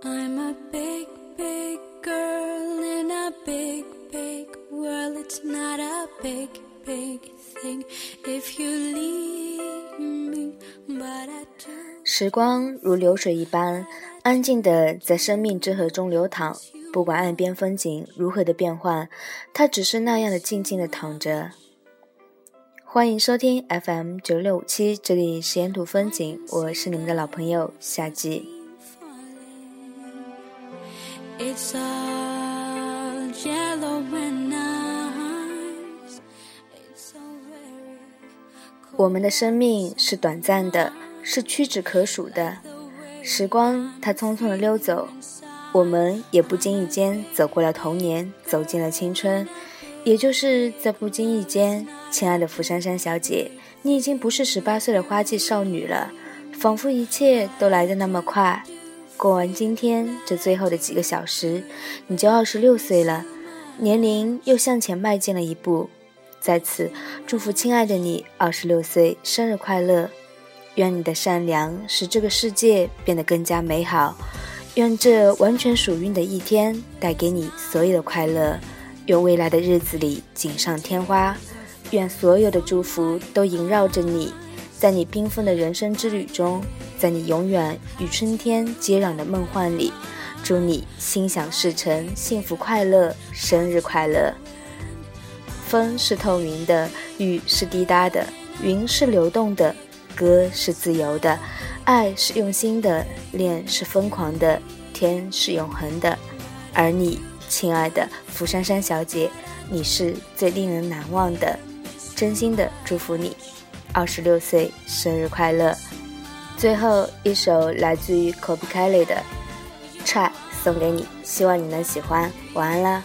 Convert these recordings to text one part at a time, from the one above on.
I'm a big, big girl in a big, big world. It's not a big, big thing if you leave me, but I do. 时光如流水一般，安静的在生命之河中流淌。不管岸边风景如何的变幻，它只是那样的静静的躺着。欢迎收听 FM 九六五七，这里是沿途风景，我是你们的老朋友夏季。It's a yellow and. It's so very 我们的生命是短暂的，是屈指可数的。时光它匆匆的溜走，我们也不经意间走过了童年，走进了青春。也就是在不经意间，亲爱的福珊珊小姐，你已经不是十八岁的花季少女了，仿佛一切都来得那么快。过完今天这最后的几个小时，你就二十六岁了，年龄又向前迈进了一步。在此祝福亲爱的你二十六岁生日快乐！愿你的善良使这个世界变得更加美好，愿这完全属于你的一天带给你所有的快乐，愿未来的日子里锦上添花，愿所有的祝福都萦绕着你，在你缤纷的人生之旅中，在你永远与春天接壤的梦幻里，祝你心想事成，幸福快乐，生日快乐！风是透明的，雨是滴答的，云是流动的，歌是自由的，爱是用心的，恋是疯狂的，天是永恒的。而你，亲爱的福珊珊小姐，你是最令人难忘的。真心的祝福你，二十六岁生日快乐！最后一首来自于 Kobe Kelly 的《Try》送给你，希望你能喜欢。晚安了。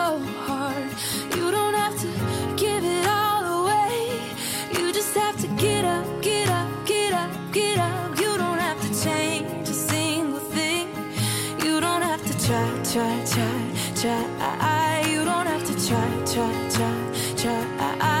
try, try, try. You don't have to try, try, try, try.